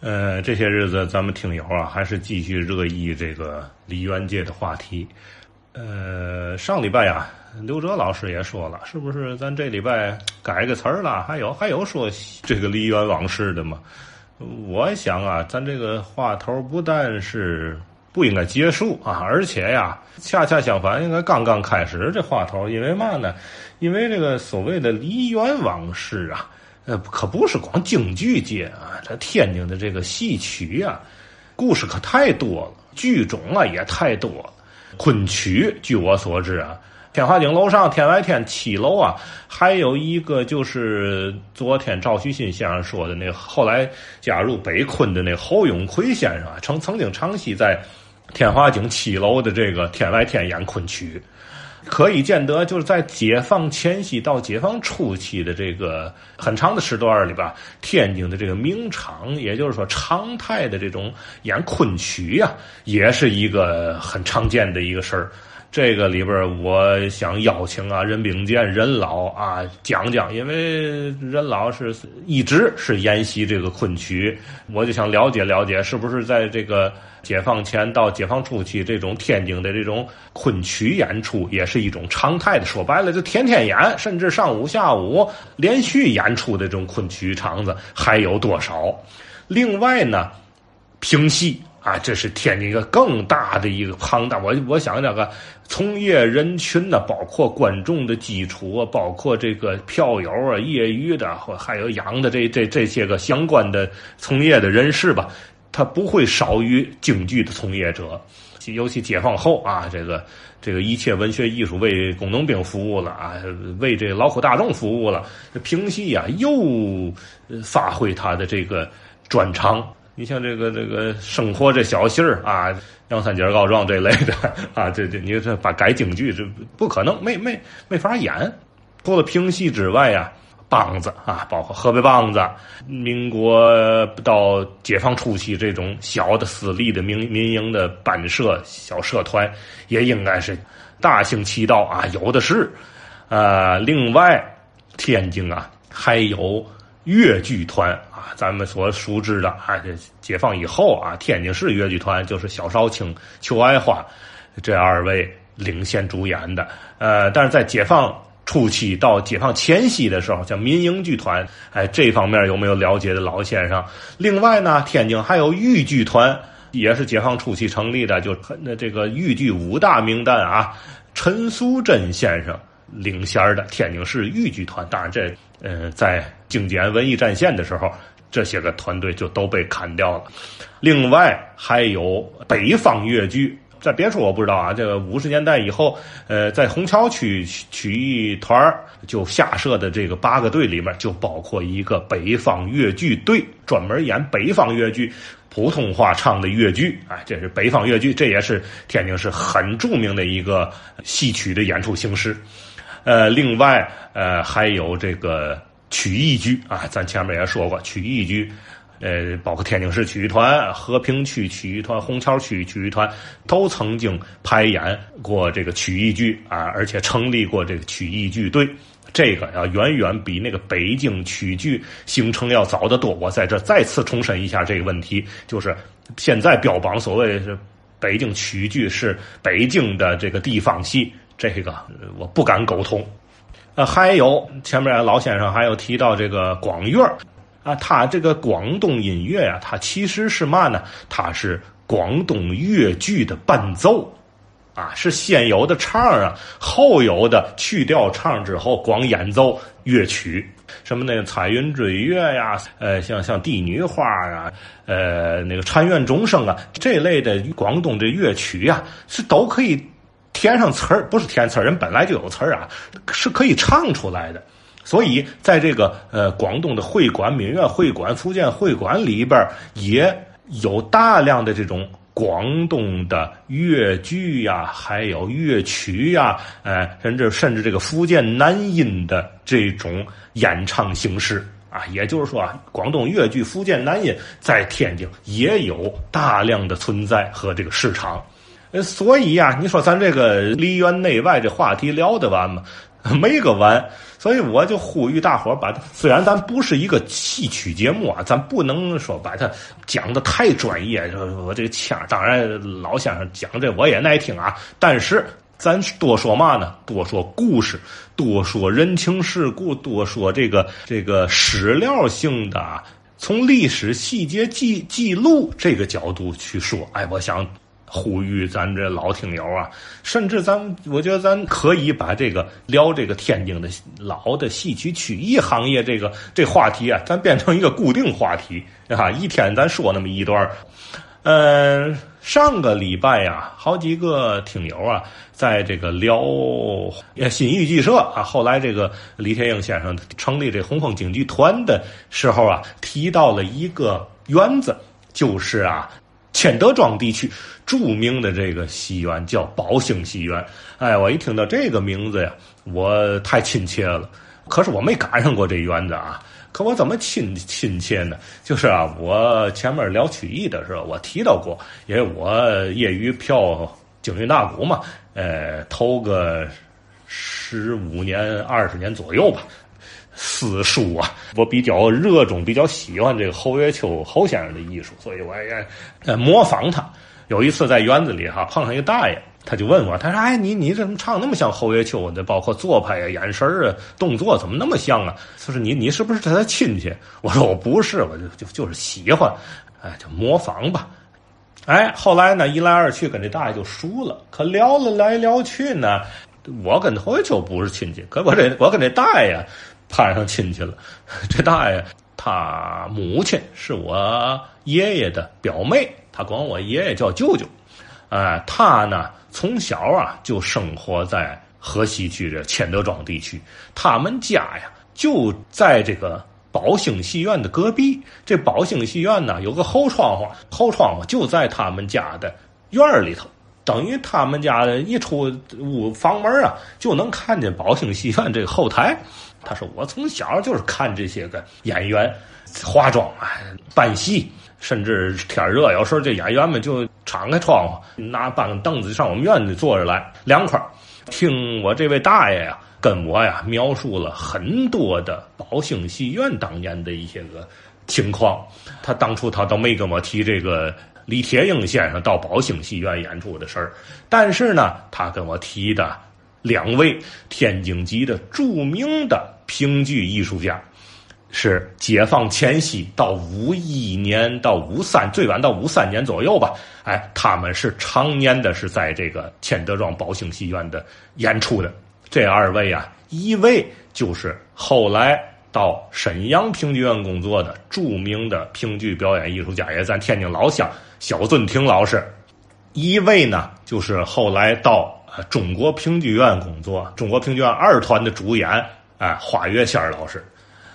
呃，这些日子咱们听友啊，还是继续热议这个梨园界的话题。呃，上礼拜呀，刘哲老师也说了，是不是咱这礼拜改个词儿了？还有还有说这个梨园往事的吗？我想啊，咱这个话头不但是不应该结束啊，而且呀，恰恰相反，应该刚刚开始这话头。因为嘛呢？因为这个所谓的梨园往事啊。呃，可不是光京剧界啊，这天津的这个戏曲啊，故事可太多了，剧种啊也太多了。昆曲，据我所知啊，天华井楼上天外天七楼啊，还有一个就是昨天赵旭新先生说的那后来加入北昆的那侯永奎先生啊，曾曾经长期在天华井七楼的这个天外天演昆曲。可以见得，就是在解放前夕到解放初期的这个很长的时段里吧，天津的这个名场，也就是说常态的这种演昆曲呀，也是一个很常见的一个事儿。这个里边，我想邀请啊任秉健任老啊讲讲，因为任老是一直是研习这个昆曲，我就想了解了解，是不是在这个。解放前到解放初期，这种天津的这种昆曲演出也是一种常态的。说白了，就天天演，甚至上午下午连续演出的这种昆曲场子还有多少？另外呢，评戏啊，这是天津一个更大的一个庞大。我我想那个从业人群呢，包括观众的基础啊，包括这个票友啊、业余的或还有养的这这这些个相关的从业的人士吧。他不会少于京剧的从业者，尤其解放后啊，这个这个一切文学艺术为工农兵服务了啊，为这劳苦大众服务了。评戏啊，又发挥他的这个专长。你像这个这个生活这小戏儿啊，杨三姐告状这类的啊，这这你这把改京剧这不可能，没没没法演。除了评戏之外呀。梆子啊，包括河北梆子，民国到解放初期这种小的私立的民民营的班社小社团，也应该是大行其道啊，有的是。呃，另外，天津啊还有越剧团啊，咱们所熟知的啊，这解放以后啊，天津市越剧团就是小少卿、邱爱花这二位领衔主演的。呃，但是在解放。初期到解放前夕的时候，叫民营剧团，哎，这方面有没有了解的老先生？另外呢，天津还有豫剧团，也是解放初期成立的，就那这个豫剧五大名旦啊，陈素贞先生领衔的天津市豫剧团。当然，这呃，在经典文艺战线的时候，这些个团队就都被砍掉了。另外还有北方越剧。在别处我不知道啊，这个五十年代以后，呃，在虹桥区曲艺团就下设的这个八个队里面，就包括一个北方越剧队，专门演北方越剧，普通话唱的越剧，哎，这是北方越剧，这也是天津市很著名的一个戏曲的演出形式。呃，另外，呃，还有这个曲艺剧啊，咱前面也说过曲艺剧。呃，包括天津市曲艺团、和平区曲艺团、虹桥区曲艺团，都曾经排演过这个曲艺剧啊，而且成立过这个曲艺剧队。这个要远远比那个北京曲剧形成要早得多。我在这再次重申一下这个问题，就是现在标榜所谓是北京曲剧是北京的这个地方戏，这个我不敢苟同。呃，还有前面老先生还有提到这个广乐。啊，它这个广东音乐呀，它其实是嘛呢？它是广东粤剧的伴奏，啊，是先有的唱啊，后有的去掉唱之后光演奏乐曲，什么那个彩云追月呀，呃，像像帝女花啊，呃，那个禅院钟声啊，这类的广东的乐曲呀，是都可以填上词儿，不是填词儿，人本来就有词儿啊，是可以唱出来的。所以，在这个呃广东的会馆、闽粤会馆、福建会馆里边，也有大量的这种广东的粤剧呀，还有乐曲呀，呃，甚至甚至这个福建南音的这种演唱形式啊。也就是说啊，广东粤剧、福建南音在天津也有大量的存在和这个市场。所以呀，你说咱这个梨园内外这话题聊得完吗？没个完。所以我就呼吁大伙儿把，虽然咱不是一个戏曲节目啊，咱不能说把它讲的太专业。我这个腔，当然老先生讲这我也爱听啊，但是咱多说嘛呢？多说故事，多说人情世故，多说这个这个史料性的啊，从历史细节记记录这个角度去说。哎，我想。呼吁咱这老听友啊，甚至咱我觉得咱可以把这个聊这个天津的老的戏曲曲艺行业这个这话题啊，咱变成一个固定话题啊，一天咱说那么一段嗯，上个礼拜呀，好几个听友啊，在这个聊新艺剧社啊，后来这个李天英先生成立这红枫京剧团的时候啊，提到了一个园子，就是啊。千德庄地区著名的这个戏院叫宝兴戏院，哎，我一听到这个名字呀，我太亲切了。可是我没赶上过这园子啊，可我怎么亲亲切呢？就是啊，我前面聊曲艺的时候，我提到过，因为我业余票京韵大鼓嘛，呃，投个十五年、二十年左右吧。私书啊，我比较热衷，比较喜欢这个侯月秋侯先生的艺术，所以我也呃模仿他。有一次在园子里哈碰上一个大爷，他就问我，他说：“哎，你你怎么唱那么像侯月秋的？包括做派啊、眼神啊、动作怎么那么像啊？”他说：“你你是不是他的亲戚？”我说：“我不是，我就就就是喜欢，哎，就模仿吧。”哎，后来呢，一来二去跟这大爷就熟了。可聊了来聊去呢，我跟侯月秋不是亲戚，可我这我跟这大爷。攀上亲戚了，这大爷他母亲是我爷爷的表妹，他管我爷爷叫舅舅。哎，他呢从小啊就生活在河西区这千德庄地区，他们家呀就在这个宝兴戏院的隔壁。这宝兴戏院呢有个后窗户，后窗户就在他们家的院里头，等于他们家一出屋房门啊就能看见宝兴戏院这个后台。他说：“我从小就是看这些个演员化妆啊、扮戏，甚至天热，有时候这演员们就敞开窗户，拿搬个凳子上我们院子坐着来，凉快。听我这位大爷呀，跟我呀描述了很多的宝兴戏院当年的一些个情况。他当初他都没跟我提这个李铁英先生到宝兴戏院演出的事儿，但是呢，他跟我提的两位天津籍的著名的。”评剧艺术家是解放前夕到五一年到五三，最晚到五三年左右吧。哎，他们是常年的是在这个千德庄宝兴戏院的演出的。这二位啊，一位就是后来到沈阳评剧院工作的著名的评剧表演艺术家，也咱天津老乡小尊亭老师；一位呢，就是后来到中国评剧院工作，中国评剧院二团的主演。啊，花月仙儿老师，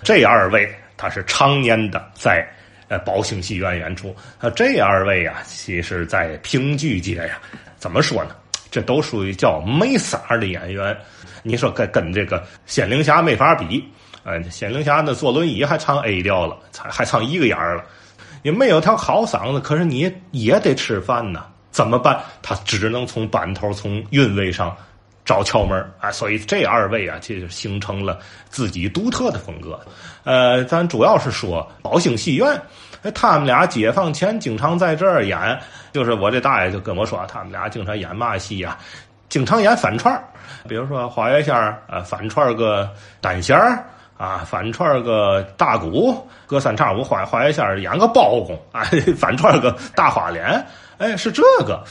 这二位他是常年的在呃宝兴戏院演出。啊，这二位啊，其实在评剧界呀，怎么说呢？这都属于叫没色儿的演员。你说跟跟这个仙灵侠没法比。呃，仙灵侠那坐轮椅还唱 A 调了，还还唱一个眼儿了，也没有条好嗓子。可是你也得吃饭呢，怎么办？他只能从班头、从韵味上。找窍门啊，所以这二位啊，就形成了自己独特的风格。呃，咱主要是说宝兴戏院，他们俩解放前经常在这儿演，就是我这大爷就跟我说，他们俩经常演嘛戏啊，经常演反串比如说花月仙儿啊，反串个单弦儿啊，反串个大鼓，隔三差五花花月仙演个包公啊，反串个大花脸，哎，是这个。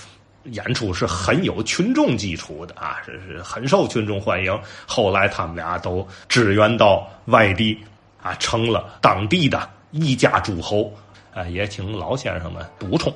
演出是很有群众基础的啊，这是很受群众欢迎。后来他们俩都支援到外地啊，成了当地的一家诸侯啊，也请老先生们补充。